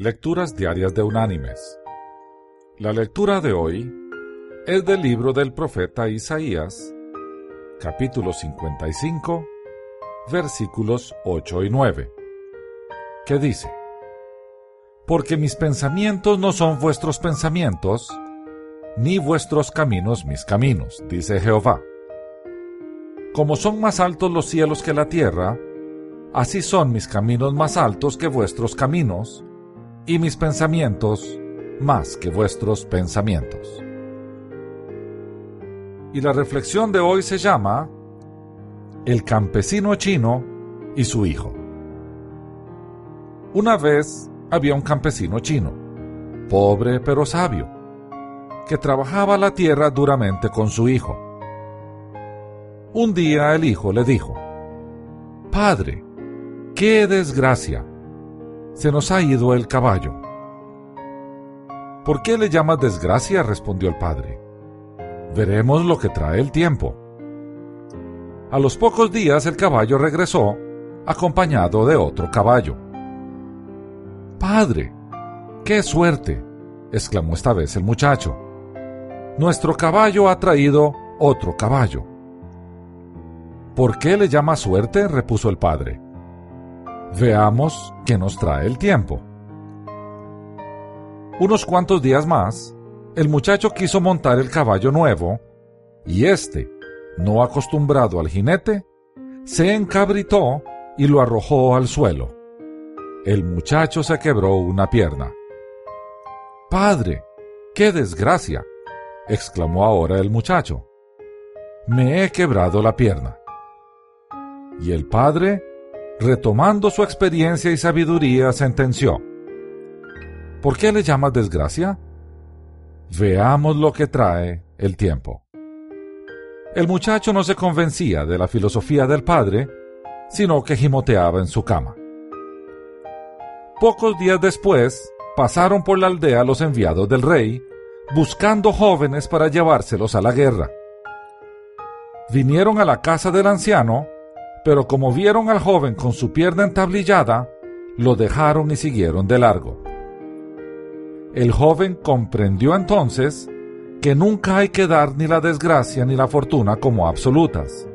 Lecturas Diarias de Unánimes. La lectura de hoy es del libro del profeta Isaías, capítulo 55, versículos 8 y 9, que dice, Porque mis pensamientos no son vuestros pensamientos, ni vuestros caminos mis caminos, dice Jehová. Como son más altos los cielos que la tierra, así son mis caminos más altos que vuestros caminos, y mis pensamientos más que vuestros pensamientos. Y la reflexión de hoy se llama El campesino chino y su hijo. Una vez había un campesino chino, pobre pero sabio, que trabajaba la tierra duramente con su hijo. Un día el hijo le dijo, Padre, qué desgracia, se nos ha ido el caballo. ¿Por qué le llamas desgracia? respondió el padre. Veremos lo que trae el tiempo. A los pocos días el caballo regresó, acompañado de otro caballo. Padre, qué suerte, exclamó esta vez el muchacho. Nuestro caballo ha traído otro caballo. ¿Por qué le llama suerte? repuso el padre. Veamos qué nos trae el tiempo. Unos cuantos días más, el muchacho quiso montar el caballo nuevo, y éste, no acostumbrado al jinete, se encabritó y lo arrojó al suelo. El muchacho se quebró una pierna. Padre, qué desgracia, exclamó ahora el muchacho. Me he quebrado la pierna. Y el padre retomando su experiencia y sabiduría, sentenció, ¿Por qué le llamas desgracia? Veamos lo que trae el tiempo. El muchacho no se convencía de la filosofía del padre, sino que gimoteaba en su cama. Pocos días después, pasaron por la aldea los enviados del rey, buscando jóvenes para llevárselos a la guerra. Vinieron a la casa del anciano, pero como vieron al joven con su pierna entablillada, lo dejaron y siguieron de largo. El joven comprendió entonces que nunca hay que dar ni la desgracia ni la fortuna como absolutas,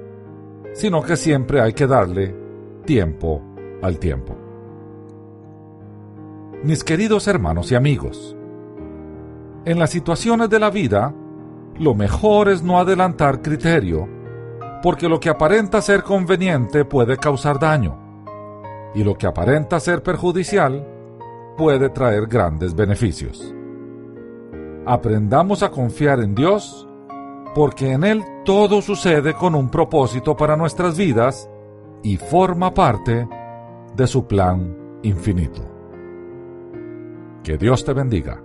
sino que siempre hay que darle tiempo al tiempo. Mis queridos hermanos y amigos, en las situaciones de la vida, lo mejor es no adelantar criterio porque lo que aparenta ser conveniente puede causar daño, y lo que aparenta ser perjudicial puede traer grandes beneficios. Aprendamos a confiar en Dios, porque en Él todo sucede con un propósito para nuestras vidas y forma parte de su plan infinito. Que Dios te bendiga.